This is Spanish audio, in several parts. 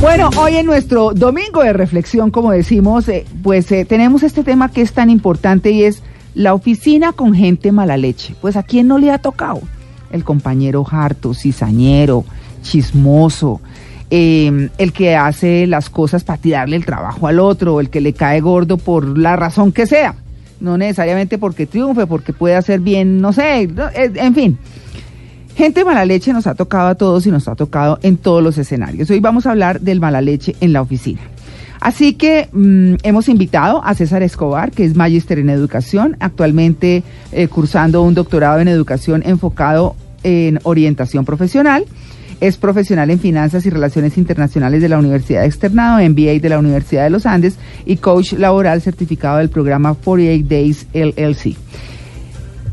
Bueno, hoy en nuestro domingo de reflexión, como decimos, eh, pues eh, tenemos este tema que es tan importante y es la oficina con gente mala leche. Pues a quién no le ha tocado? El compañero harto, cizañero, chismoso, eh, el que hace las cosas para tirarle el trabajo al otro, el que le cae gordo por la razón que sea. No necesariamente porque triunfe, porque puede hacer bien, no sé, en fin. Gente mala leche nos ha tocado a todos y nos ha tocado en todos los escenarios. Hoy vamos a hablar del mala leche en la oficina. Así que mm, hemos invitado a César Escobar, que es magíster en educación, actualmente eh, cursando un doctorado en educación enfocado en orientación profesional. Es profesional en finanzas y relaciones internacionales de la Universidad Externado, MBA de la Universidad de los Andes y coach laboral certificado del programa 48 Days LLC.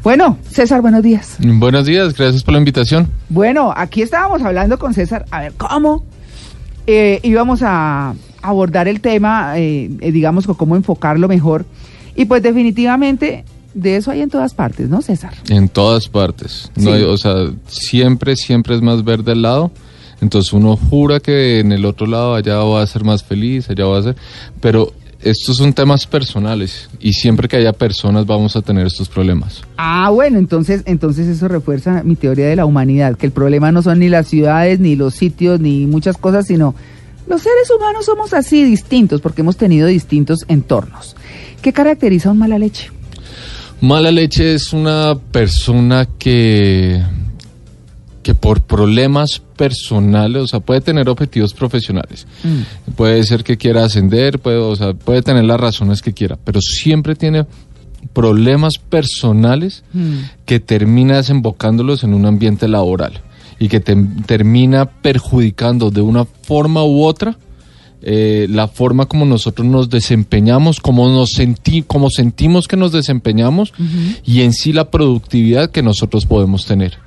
Bueno, César, buenos días. Buenos días, gracias por la invitación. Bueno, aquí estábamos hablando con César, a ver, ¿cómo eh, íbamos a abordar el tema, eh, eh, digamos, cómo enfocarlo mejor? Y pues definitivamente de eso hay en todas partes, ¿no, César? En todas partes. No o sea, siempre, siempre es más verde al lado. Entonces uno jura que en el otro lado allá va a ser más feliz, allá va a ser... Pero estos son temas personales y siempre que haya personas vamos a tener estos problemas. Ah, bueno, entonces, entonces eso refuerza mi teoría de la humanidad, que el problema no son ni las ciudades, ni los sitios, ni muchas cosas, sino los seres humanos somos así distintos porque hemos tenido distintos entornos. ¿Qué caracteriza a un mala leche? Mala leche es una persona que que por problemas personales, o sea, puede tener objetivos profesionales, mm. puede ser que quiera ascender, puede, o sea, puede tener las razones que quiera, pero siempre tiene problemas personales mm. que termina desembocándolos en un ambiente laboral y que termina perjudicando de una forma u otra eh, la forma como nosotros nos desempeñamos, cómo, nos sentí, cómo sentimos que nos desempeñamos y en sí la productividad que nosotros podemos tener.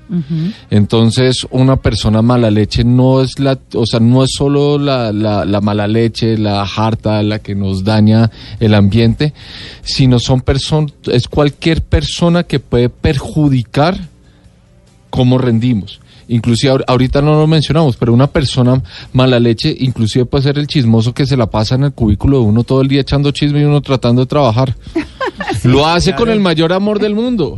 Entonces, una persona mala leche no es la, o sea, no es solo la, la, mala leche, la harta, la que nos daña el ambiente, sino son personas, es cualquier persona que puede perjudicar cómo rendimos. Inclusive ahorita no lo mencionamos, pero una persona mala leche, inclusive puede ser el chismoso que se la pasa en el cubículo de uno todo el día echando chisme y uno tratando de trabajar. lo hace con el mayor amor del mundo.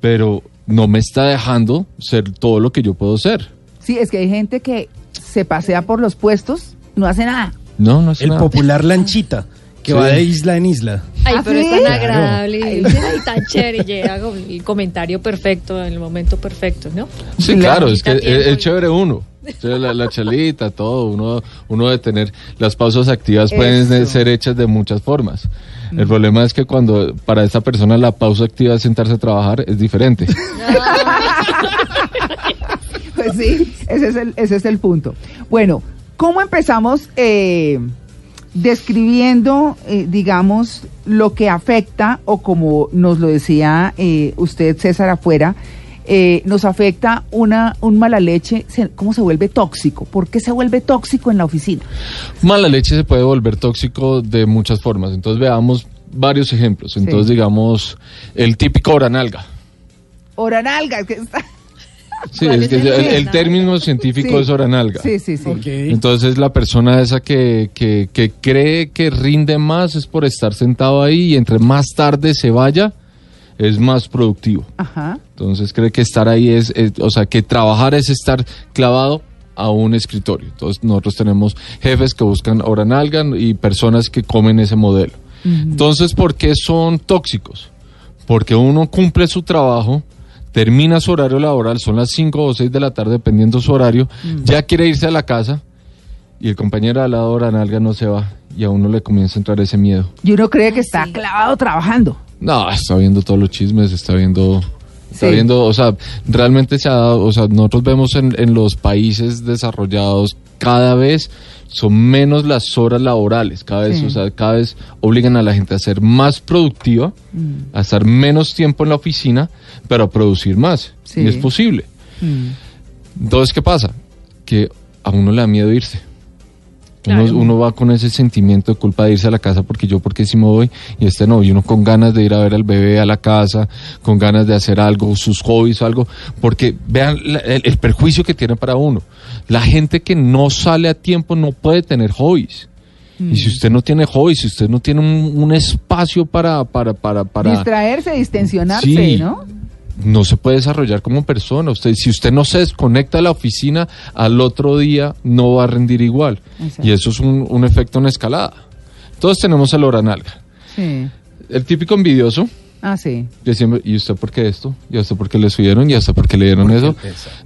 Pero no me está dejando ser todo lo que yo puedo ser. Sí, es que hay gente que se pasea por los puestos, no hace nada. No, no hace el popular lanchita que va de isla en isla. Ay, ¿Ah, pero es tan agradable y tan chévere y llega con el comentario perfecto en el momento perfecto, ¿no? Sí, claro, es que es, chévere uno. La, la, chalita, todo, uno, uno de tener, las pausas activas pueden ser hechas de muchas formas. El mm. problema es que cuando para esa persona la pausa activa es sentarse a trabajar, es diferente. pues sí, ese es el, ese es el punto. Bueno, ¿cómo empezamos? Eh, describiendo, eh, digamos, lo que afecta, o como nos lo decía eh, usted, César, afuera, eh, nos afecta una, un mala leche, ¿cómo se vuelve tóxico? ¿Por qué se vuelve tóxico en la oficina? Mala leche se puede volver tóxico de muchas formas. Entonces veamos varios ejemplos. Entonces digamos el típico oranalga. Oranalga, que está... Sí, es que el, término científico es oranalga. Sí, sí, sí. Entonces la persona esa que, que, que, cree que rinde más es por estar sentado ahí y entre más tarde se vaya es más productivo. Ajá. Entonces cree que estar ahí es, o sea, que trabajar es estar clavado a un escritorio. Entonces nosotros tenemos jefes que buscan oranalga y personas que comen ese modelo. Entonces, ¿por qué son tóxicos? Porque uno cumple su trabajo, termina su horario laboral, son las 5 o 6 de la tarde, dependiendo su horario, mm. ya quiere irse a la casa y el compañero al lado de nalga no se va y a uno le comienza a entrar ese miedo. Y uno cree que está clavado trabajando. No, está viendo todos los chismes, está viendo... Está viendo, o sea, realmente se ha dado, o sea, nosotros vemos en, en los países desarrollados cada vez son menos las horas laborales, cada vez, o sea, cada vez obligan a la gente a ser más productiva, mm. a estar menos tiempo en la oficina, pero a producir más. Y es posible. Mm. Entonces, ¿qué pasa? Que a uno le da miedo irse. Uno, va con ese sentimiento de culpa de irse a la casa porque yo porque si me voy y este no, y uno con ganas de ir a ver al bebé a la casa, con ganas de hacer algo, sus hobbies o algo, porque vean el, perjuicio que tiene para uno. La gente que no sale a tiempo no puede tener hobbies. Y si usted no tiene hobbies, si usted no tiene un, un espacio para, para, para, para Distraerse, distensionarse, Sí. ¿no? no se puede desarrollar como persona. Usted, si usted no se desconecta de la oficina, al otro día no va a rendir igual. Exacto. Y eso es un, un efecto en escalada. Todos tenemos el hora nalga. Sí. El típico envidioso, Ah, sí. siempre, ¿y usted por qué esto? ¿Y a usted por qué le subieron? ¿Y a usted por qué le dieron eso?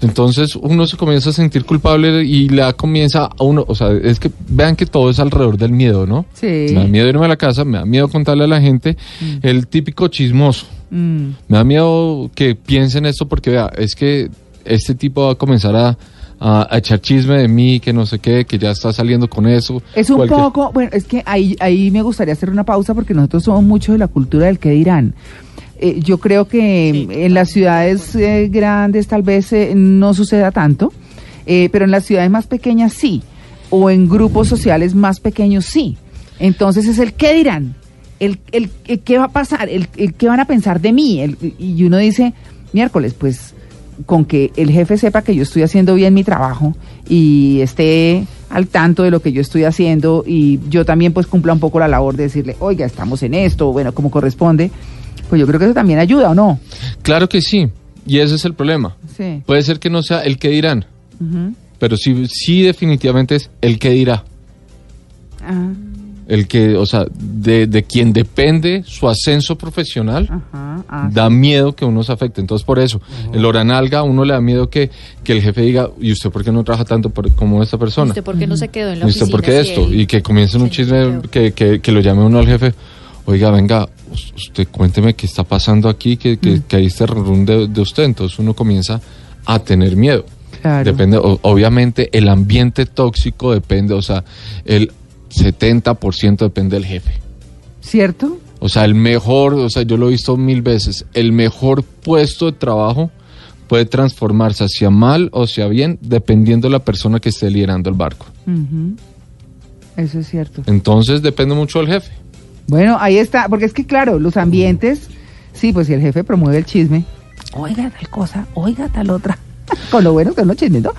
Entonces uno se comienza a sentir culpable y la comienza a uno, o sea, es que vean que todo es alrededor del miedo, ¿no? Sí. Me da miedo irme a la casa, me da miedo contarle a la gente, el típico chismoso. Mm. Me da miedo que piensen esto porque vea, es que este tipo va a comenzar a, a- a echar chisme de mí, que no sé qué, que ya está saliendo con eso. Es un Cualquier- poco, bueno, es que ahí, ahí me gustaría hacer una pausa porque nosotros somos mucho de la cultura del que dirán. Eh, yo creo que en las ciudades eh, grandes tal vez eh, no suceda tanto, eh, pero en las ciudades más pequeñas sí, o en grupos sociales más pequeños sí. Entonces es el qué dirán, el, el, el qué va a pasar, el, el qué van a pensar de mí. El- y uno dice, miércoles, pues con que el jefe sepa que yo estoy haciendo bien mi trabajo y esté al tanto de lo que yo estoy haciendo y yo también pues cumpla un poco la labor de decirle, oiga, estamos en esto, bueno, como corresponde, pues yo creo que eso también ayuda, ¿o no? Claro que sí, y ese es el problema. Sí. Puede ser que no sea el que dirán, pero sí, sí definitivamente es el que dirá. Ajá, El que, o sea, de, de quien depende su ascenso profesional, ajá, ah, da miedo que uno se afecte. Entonces, por eso, el hora nalga, a uno le da miedo que, que el jefe diga, ¿y usted por qué no trabaja tanto por- como esta persona? ¿Usted por qué no se quedó en la ¿Y usted oficina? por qué esto? él- Y que comiencen un se chisme, que, que, que lo llame uno al jefe. Oiga, venga, us- usted cuénteme qué está pasando aquí, que, que, Mm. que hay este run de, de usted. Entonces uno comienza a tener miedo. Claro. Depende, o- obviamente el ambiente tóxico depende, o sea, el 70% depende del jefe. ¿Cierto? O sea, el mejor, o sea, yo lo he visto mil veces, el mejor puesto de trabajo puede transformarse hacia mal o hacia bien dependiendo de la persona que esté liderando el barco. Eso es cierto. Entonces depende mucho del jefe. Bueno, ahí está, porque es que claro, los ambientes, sí, pues si el jefe promueve el chisme, oiga tal cosa, oiga tal otra, con lo bueno que no chisme, ¿no?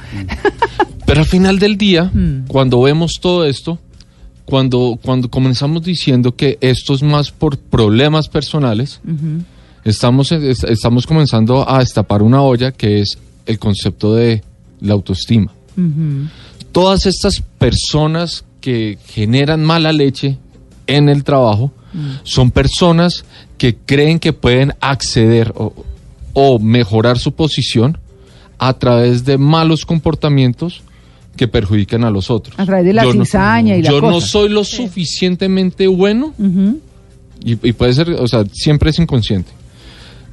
Pero al final del día, Mm. cuando vemos todo esto, cuando, cuando comenzamos diciendo que esto es más por problemas personales, estamos, es- estamos comenzando a destapar una olla que es el concepto de la autoestima. Todas estas personas que generan mala leche en el trabajo son personas que creen que pueden acceder o, o mejorar su posición a través de malos comportamientos que perjudican a los otros. A través de la Yo no- cizaña y la Yo no soy lo suficientemente bueno y, y puede ser, o sea, siempre es inconsciente.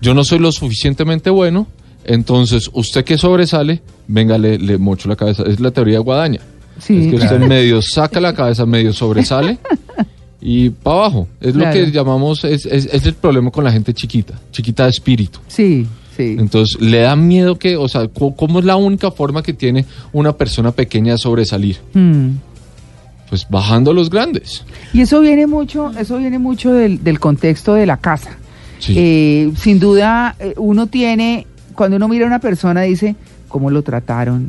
Yo no soy lo suficientemente bueno, entonces usted que sobresale, venga, le, le mocho la cabeza. Es la teoría de guadaña. Sí, es que usted claro. medio saca la cabeza, medio sobresale y para abajo. Es Claro. lo que llamamos, es, es, es el problema con la gente chiquita, chiquita de espíritu. sí, sí. Entonces, le da miedo que, o sea, ¿cómo es la única forma que tiene una persona pequeña de sobresalir? Mm. Pues bajando a los grandes. Y eso viene mucho, eso viene mucho del, del contexto de la casa. Sí. Eh, sin duda, eh, uno tiene, cuando uno mira a una persona, dice cómo lo trataron,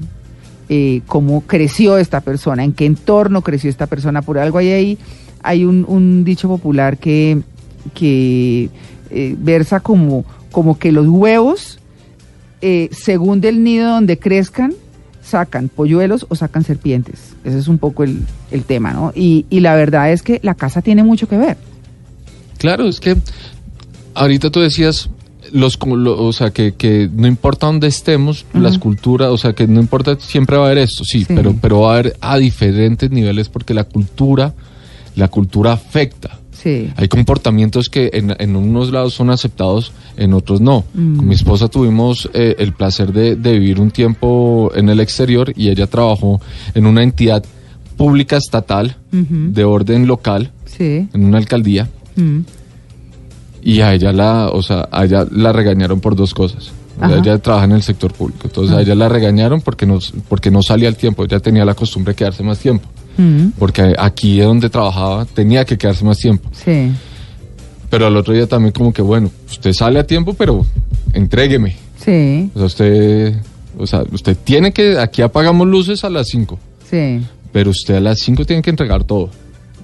eh, cómo creció esta persona, en qué entorno creció esta persona. Por algo hay ahí, hay un, un dicho popular que, que eh, versa como, como que los huevos, eh, según del nido donde crezcan, sacan polluelos o sacan serpientes. Ese es un poco el, el tema, ¿no? Y, y la verdad es que la casa tiene mucho que ver. Claro, es que ahorita tú decías, los, lo- o sea, que, que no importa dónde estemos, las culturas, o sea, que no importa, siempre va a haber esto, sí, Sí. Pero, pero va a haber a diferentes niveles porque la cultura, la cultura afecta. Sí. Hay comportamientos que en, en unos lados son aceptados, en otros no. Mm. Con mi esposa tuvimos eh, el placer de, de vivir un tiempo en el exterior y ella trabajó en una entidad pública estatal de orden local, Sí. en una alcaldía, Mm. y a ella la, o sea, a ella la regañaron por dos cosas. Ajá. ella trabaja en el sector público, entonces a Ah. ella la regañaron porque no, porque no salía al tiempo, ella tenía la costumbre de quedarse más tiempo, Mm. porque aquí donde trabajaba tenía que quedarse más tiempo. Sí. Pero al otro día también como que, bueno, usted sale a tiempo, pero entrégueme. Sí. O sea, usted O sea, usted tiene que, aquí apagamos luces a las 5, Sí, pero usted a las 5 tiene que entregar todo.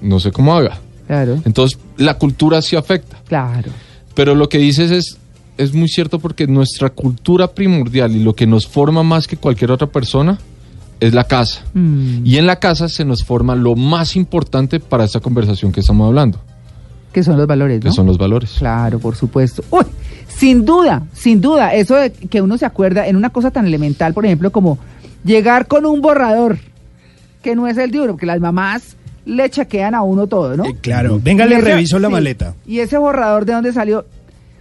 No sé cómo haga. claro, Entonces, la cultura sí afecta. claro. Pero lo que dices es, es muy cierto porque nuestra cultura primordial y lo que nos forma más que cualquier otra persona es la casa. Mm, Y en la casa se nos forma lo más importante para esta conversación que estamos hablando, que son los valores, que ¿no? son los valores. Claro, por supuesto. Uy, sin duda, sin duda, eso de que uno se acuerda en una cosa tan elemental, por ejemplo, como llegar con un borrador, que no es el de uno, porque las mamás le chequean a uno todo, ¿no? Eh, claro, venga, Y le ese- reviso la sí, maleta. Y ese borrador, ¿de dónde salió?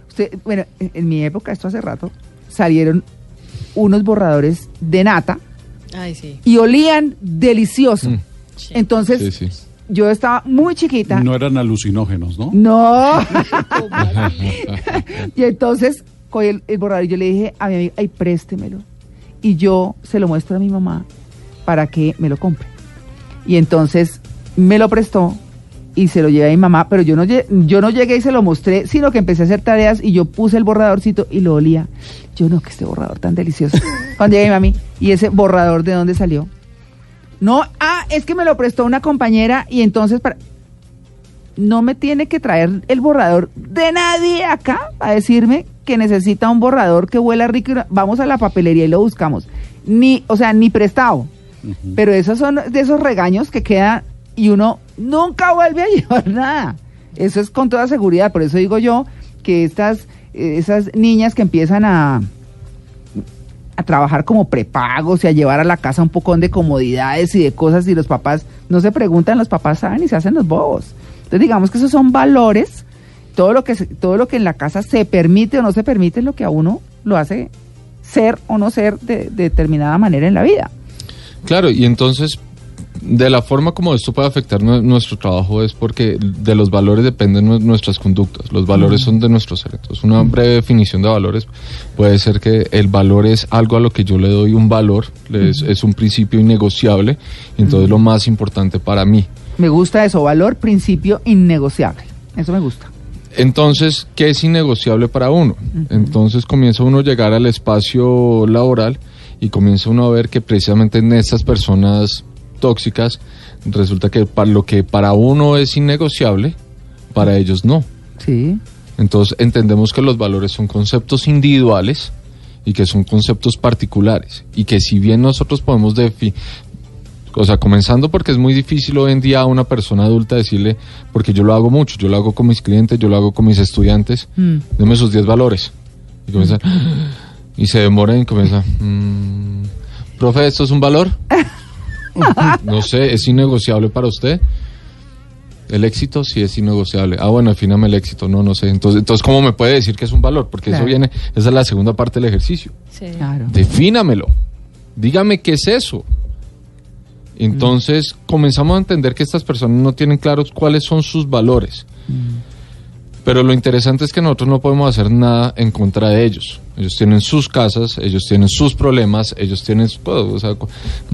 Usted, bueno, en, en mi época, esto hace rato, salieron unos borradores de nata Ay, sí. y olían delicioso. Mm. Entonces, Sí, sí. yo estaba muy chiquita. No eran alucinógenos, ¿no? No. y entonces cogí el, el borrador y yo le dije a mi amiga, ay, préstemelo. Y yo se lo muestro a mi mamá para que me lo compre. Y entonces me lo prestó y se lo llevé a mi mamá, pero yo no, yo no llegué y se lo mostré, sino que empecé a hacer tareas y yo puse el borradorcito y lo olía. Yo no, que este borrador tan delicioso. Cuando llegué mi mami, ¿y ese borrador de dónde salió? No, ah, es que me lo prestó una compañera y entonces para no me tiene que traer el borrador de nadie acá a decirme que necesita un borrador que huela rico. Vamos a la papelería y lo buscamos. Ni, o sea, ni prestado. Pero esos son de esos regaños que quedan y uno nunca vuelve a llevar nada. Eso es con toda seguridad. Por eso digo yo que estas, eh, esas niñas que empiezan a, a trabajar como prepagos y a llevar a la casa un poco de comodidades y de cosas y los papás no se preguntan, los papás saben y se hacen los bobos. Entonces digamos que esos son valores, todo lo que todo lo que en la casa se permite o no se permite es lo que a uno lo hace ser o no ser de determinada manera en la vida. Claro, y entonces, de la forma como esto puede afectar nue- nuestro trabajo es porque de los valores dependen nue- nuestras conductas. Los valores son de nuestro ser. Entonces, una breve definición de valores puede ser que el valor es algo a lo que yo le doy un valor, es, es un principio innegociable, entonces lo más importante para mí. Me gusta eso, valor, principio innegociable. Eso me gusta. Entonces, ¿qué es innegociable para uno? Entonces comienza uno a llegar al espacio laboral y comienza uno a ver que precisamente en estas personas tóxicas resulta que para lo que para uno es innegociable, para ellos no. Sí. Entonces entendemos que los valores son conceptos individuales y que son conceptos particulares y que si bien nosotros podemos definir, o sea, comenzando porque es muy difícil hoy en día a una persona adulta decirle, porque yo lo hago mucho, yo lo hago con mis clientes, yo lo hago con mis estudiantes, Mm. deme sus 10 valores. Y comienza, y se demoran y comienza, "Mm, profe, ¿esto es un valor? no sé, ¿es innegociable para usted? El éxito sí es innegociable. Ah, bueno, afíname el éxito. No, no sé. Entonces, entonces ¿cómo me puede decir que es un valor? Porque Claro. eso viene, esa es la segunda parte del ejercicio. Sí. Claro. Defínamelo. Dígame qué es eso. Entonces comenzamos a entender que estas personas no tienen claros cuáles son sus valores. Pero lo interesante es que nosotros no podemos hacer nada en contra de ellos. Ellos tienen sus casas, ellos tienen sus problemas, ellos tienen... pues, o sea,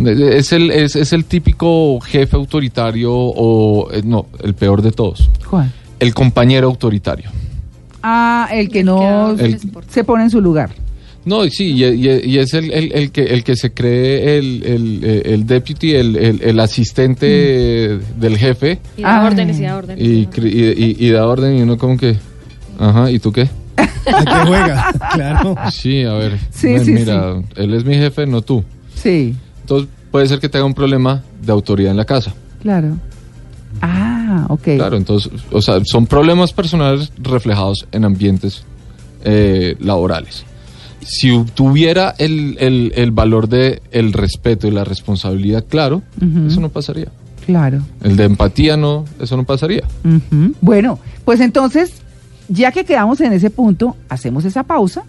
es, el, es, es el típico jefe autoritario o... eh, No, el peor de todos. ¿Cuál? El compañero autoritario. Ah, el que no El- se pone en su lugar. No, sí, y, y- y es el, el- el que, el que se cree el, el, eh, el deputy, el, el, el asistente del jefe Y da Ah. órdenes, y da órdenes. y, y da cre- y, y- y da orden y uno como que, ajá, ¿y tú qué? ¿A qué juega? Claro. Sí, a ver, Sí, ven, sí, mira, él es mi jefe, no tú. Sí, Entonces puede ser que tenga un problema de autoridad en la casa. claro. Ah, ok. Claro, entonces, o sea, son problemas personales reflejados en ambientes eh, laborales. Si tuviera el, el, el valor de el respeto y la responsabilidad claro, eso no pasaría. Claro. El de empatía no, eso no pasaría. Bueno, pues entonces, ya que quedamos en ese punto, hacemos esa pausa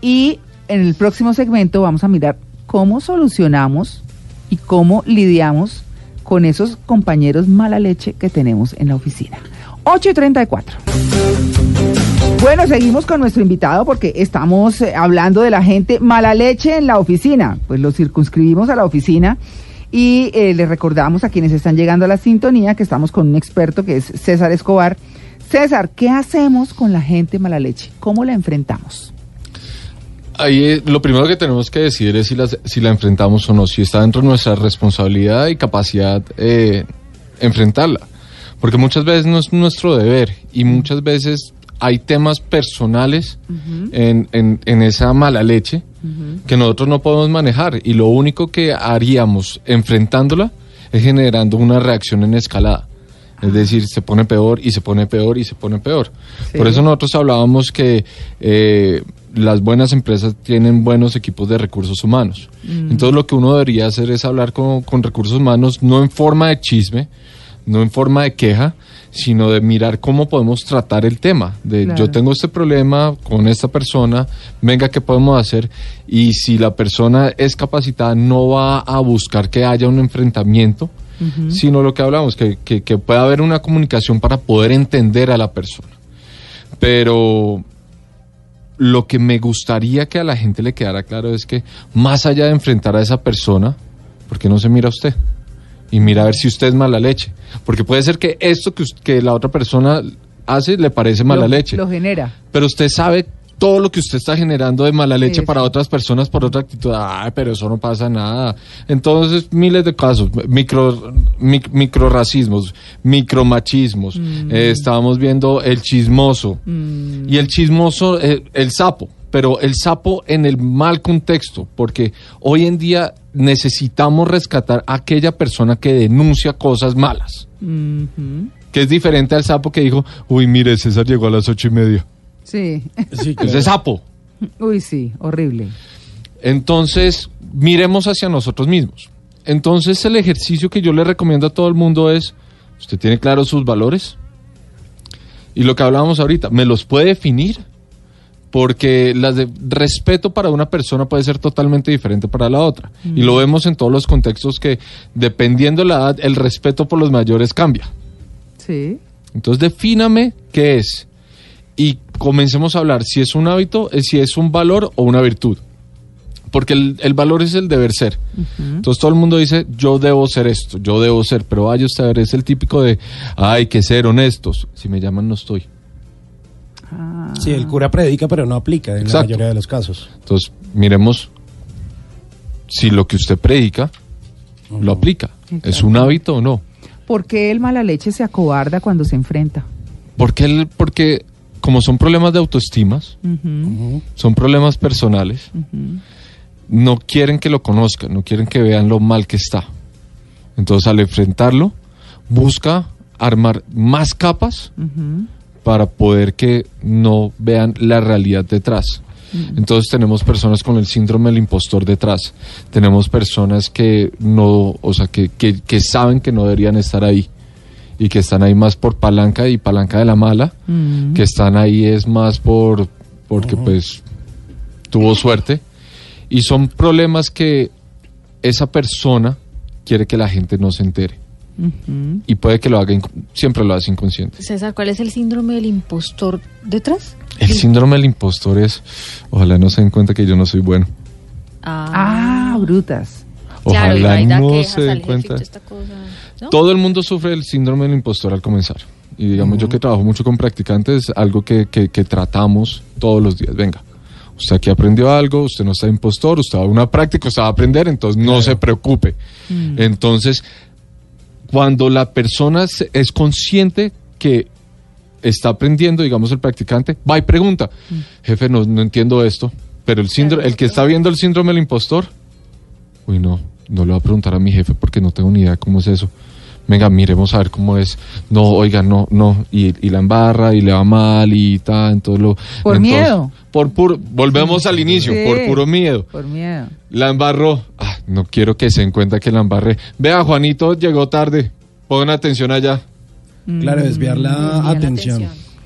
y en el próximo segmento vamos a mirar cómo solucionamos y cómo lidiamos con esos compañeros mala leche que tenemos en la oficina. 8 y 34. Bueno, seguimos con nuestro invitado porque estamos eh, hablando de la gente mala leche en la oficina. Pues lo circunscribimos a la oficina y eh, les recordamos a quienes están llegando a la sintonía que estamos con un experto que es César Escobar. César, ¿qué hacemos con la gente mala leche? ¿Cómo la enfrentamos? Ahí eh, lo primero que tenemos que decidir es si, las- si la enfrentamos o no, si está dentro de nuestra responsabilidad y capacidad eh, enfrentarla. Porque muchas veces no es nuestro deber y muchas veces hay temas personales en, en- en esa mala leche que nosotros no podemos manejar y lo único que haríamos enfrentándola es generando una reacción en escalada. Es decir, se pone peor y se pone peor y se pone peor. Sí. Por eso nosotros hablábamos que eh, las buenas empresas tienen buenos equipos de recursos humanos. Entonces lo que uno debería hacer es hablar con, con recursos humanos no en forma de chisme, no en forma de queja, sino de mirar cómo podemos tratar el tema. De Claro. yo tengo este problema con esta persona, venga, ¿qué podemos hacer? Y si la persona es capacitada, no va a buscar que haya un enfrentamiento, sino lo que hablamos, que, que, que pueda haber una comunicación para poder entender a la persona. Pero lo que me gustaría que a la gente le quedara claro es que más allá de enfrentar a esa persona, ¿por qué no se mira a usted? Y mira a ver si usted es mala leche. Porque puede ser que esto que, que la otra persona hace le parece mala lo, leche. Lo genera. Pero usted sabe todo lo que usted está generando de mala leche Sí, para otras personas por otra actitud. Ay, pero eso no pasa nada. Entonces, miles de casos, micro, mic- microracismos, micromachismos. Mm. Eh, estábamos viendo el chismoso. Y el chismoso, eh, el sapo. Pero el sapo en el mal contexto, porque hoy en día necesitamos rescatar a aquella persona que denuncia cosas malas. Que es diferente al sapo que dijo, uy, mire, César llegó a las ocho y media. Sí. Sí, claro. Ese sapo. Uy, sí, horrible. Entonces, miremos hacia nosotros mismos. Entonces, el ejercicio que yo le recomiendo a todo el mundo es, ¿usted tiene claros sus valores? Y lo que hablábamos ahorita, ¿me los puede definir? Porque las de respeto para una persona puede ser totalmente diferente para la otra. Y lo vemos en todos los contextos que, dependiendo la edad, el respeto por los mayores cambia. Sí. Entonces defíname qué es y comencemos a hablar si es un hábito, eh, si es un valor o una virtud. Porque el, el valor es el deber ser. Entonces todo el mundo dice, yo debo ser esto, yo debo ser, pero vaya usted a ver, es el típico de, hay que ser honestos. Si me llaman no estoy. Ah, Sí, el cura predica, pero no aplica en la mayoría de los casos. Entonces miremos si lo que usted predica lo aplica. ¿Es un hábito o no? ¿Por qué el mala leche se acobarda cuando se enfrenta? Porque, el, porque como son problemas de autoestimas, son problemas personales, no quieren que lo conozcan, no quieren que vean lo mal que está. Entonces al enfrentarlo, busca armar más capas. Para poder que no vean la realidad detrás. Entonces tenemos personas con el síndrome del impostor detrás. Tenemos personas que no, o sea, que, que, que saben que no deberían estar ahí y que están ahí más por palanca y palanca de la mala, que están ahí es más por porque pues tuvo suerte. Y son problemas que esa persona quiere que la gente no se entere Y puede que lo haga siempre lo hace inconsciente. César, ¿cuál es el síndrome del impostor detrás? El síndrome del impostor es ojalá no se den cuenta que yo no soy bueno. Ah, brutas. claro, y Ojalá da no se den cuenta. cosa, ¿no? Todo el mundo sufre el síndrome del impostor al comenzar. Y digamos, yo que trabajo mucho con practicantes, algo que, que- que tratamos todos los días. Venga, usted aquí aprendió algo, usted no está impostor, usted va a una práctica, usted va a aprender, entonces no se preocupe. Entonces, cuando la persona es consciente que está aprendiendo, digamos, el practicante, va y pregunta, jefe, no, no entiendo esto, pero el síndrome, el que está viendo el síndrome del impostor, uy, no, no le voy a preguntar a mi jefe porque no tengo ni idea cómo es eso. Venga, miremos a ver cómo es. No, oiga, no, no. Y, y la embarra y le va mal y tal. Entonces lo, Por entonces, miedo. Por puro, volvemos al inicio, Sí. por puro miedo. Por miedo. La embarró. Ah, no quiero que se den cuenta que la embarré. Vea, Juanito llegó tarde. Pongan atención allá. Claro, desviar la Desvían la atención.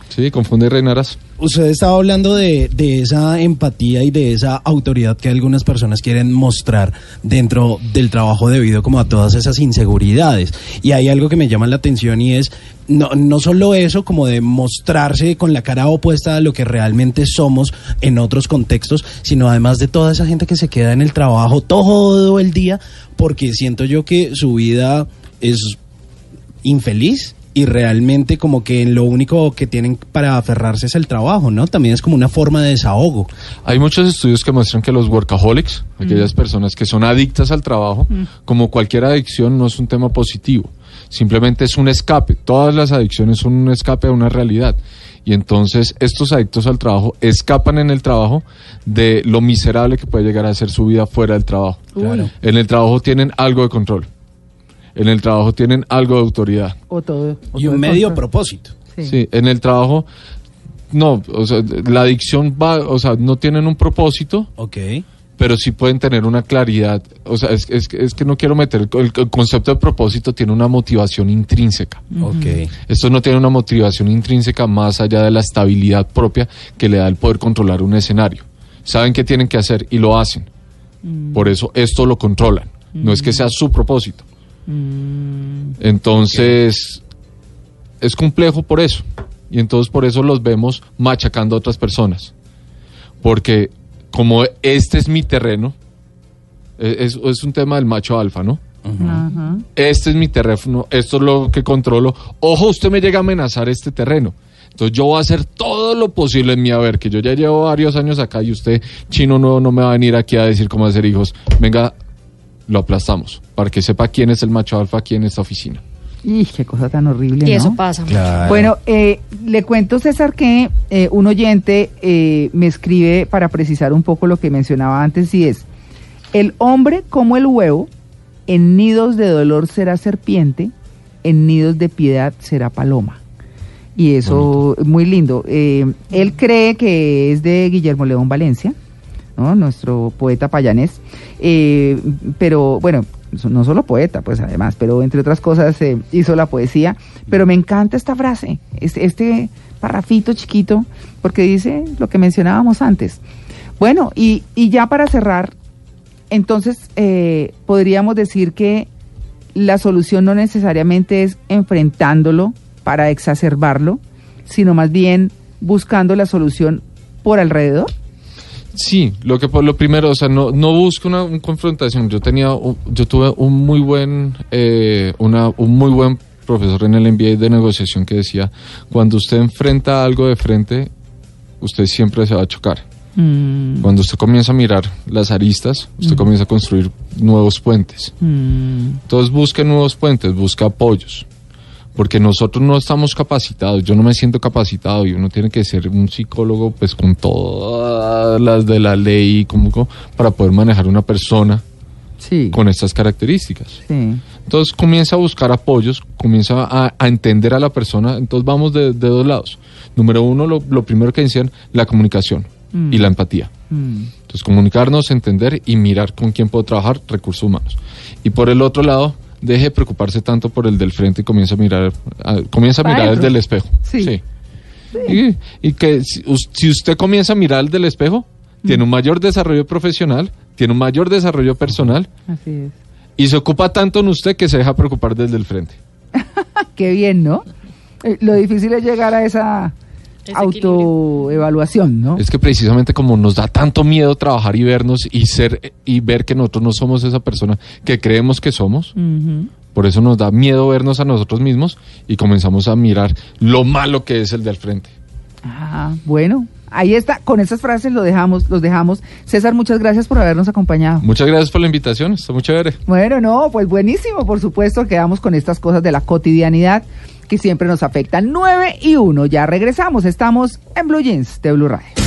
Sí, confunde y reinarás. Usted estaba hablando de, de esa empatía y de esa autoridad que algunas personas quieren mostrar dentro del trabajo debido como a todas esas inseguridades. Y hay algo que me llama la atención y es no, no solo eso como de mostrarse con la cara opuesta a lo que realmente somos en otros contextos, sino además de toda esa gente que se queda en el trabajo todo el día porque siento yo que su vida es infeliz y realmente como que lo único que tienen para aferrarse es el trabajo, ¿no? También es como una forma de desahogo. Hay muchos estudios que muestran que los workaholics, aquellas Mm. personas que son adictas al trabajo, como cualquier adicción, no es un tema positivo. Simplemente es un escape. Todas las adicciones son un escape a una realidad. Y entonces estos adictos al trabajo escapan en el trabajo de lo miserable que puede llegar a ser su vida fuera del trabajo. Claro. En el trabajo tienen algo de control. En el trabajo tienen algo de autoridad. O todo. o Y un medio control. propósito. Sí. Sí, en el trabajo, no, o sea, la adicción va, o sea, no tienen un propósito, Ok. pero sí pueden tener una claridad. O sea, es, es, es que no quiero meter, el, el concepto de propósito tiene una motivación intrínseca. Ok. Esto no tiene una motivación intrínseca más allá de la estabilidad propia que le da el poder controlar un escenario. Saben qué tienen que hacer y lo hacen. Por eso esto lo controlan. No es que sea su propósito. Entonces, es complejo por eso. Y entonces por eso los vemos machacando a otras personas. Porque como este es mi terreno, e- es, es un tema del macho alfa, ¿no? Este es mi terreno, esto es lo que controlo. Ojo, usted me llega a amenazar este terreno. Entonces yo voy a hacer todo lo posible en mi haber, que yo ya llevo varios años acá y usted, chino nuevo, no me va a venir aquí a decir cómo hacer hijos. Venga, lo aplastamos, para que sepa quién es el macho alfa aquí en esta oficina. Y qué cosa tan horrible. Y ¿no? eso pasa. Claro. Bueno, eh, le cuento, César, que eh, un oyente eh, me escribe para precisar un poco lo que mencionaba antes y es, el hombre como el huevo, en nidos de dolor será serpiente, en nidos de piedad será paloma. Y eso, muy lindo. Eh, él cree que es de Guillermo León Valencia, ¿no? nuestro poeta payanés. Eh, pero bueno, no solo poeta, pues además, pero entre otras cosas eh, hizo la poesía. Pero me encanta esta frase, este, este parrafito chiquito, porque dice lo que mencionábamos antes. Bueno, y, y ya para cerrar, entonces eh, podríamos decir que la solución no necesariamente es enfrentándolo para exacerbarlo, sino más bien buscando la solución por alrededor. Sí, lo que por lo primero, o sea, no, no busco una, una confrontación. Yo tenía, yo tuve un muy buen, eh, una, un muy buen profesor en el MBA de negociación que decía, cuando usted enfrenta algo de frente, usted siempre se va a chocar. Mm, Cuando usted comienza a mirar las aristas, usted comienza a construir nuevos puentes. mm, Entonces busque nuevos puentes, busca apoyos. Porque nosotros no estamos capacitados, yo no me siento capacitado y uno tiene que ser un psicólogo pues con todas las de la ley como, para poder manejar una persona sí, con estas características. sí. Entonces comienza a buscar apoyos, comienza a, a entender a la persona, entonces vamos de, de dos lados. Número uno, lo, lo primero que decían, la comunicación Mm. y la empatía. Mm, Entonces, comunicarnos, entender y mirar con quién puedo trabajar, recursos humanos. Y por el otro lado, deje de preocuparse tanto por el del frente y comienza a mirar, a- comienza a mirar el adentro. del espejo. Sí. Y, y que si, us- si usted comienza a mirar el del espejo, tiene un mayor desarrollo profesional, tiene un mayor desarrollo personal así es. y se ocupa tanto en usted que se deja preocupar desde el frente. Qué bien, ¿no? Eh, Lo difícil es llegar a esa. Autoevaluación, ¿no? Es que precisamente como nos da tanto miedo trabajar y vernos y ser y ver que nosotros no somos esa persona que creemos que somos. Por eso nos da miedo vernos a nosotros mismos y comenzamos a mirar lo malo que es el del frente. Ah, bueno, ahí está. Con esas frases lo dejamos, los dejamos. César, muchas gracias por habernos acompañado. Muchas gracias por la invitación, está muy chévere. Bueno, no, pues buenísimo, por supuesto, quedamos con estas cosas de la cotidianidad que siempre nos afectan. 9 y 1, ya regresamos, estamos en Blue Jeans de Blue Radio.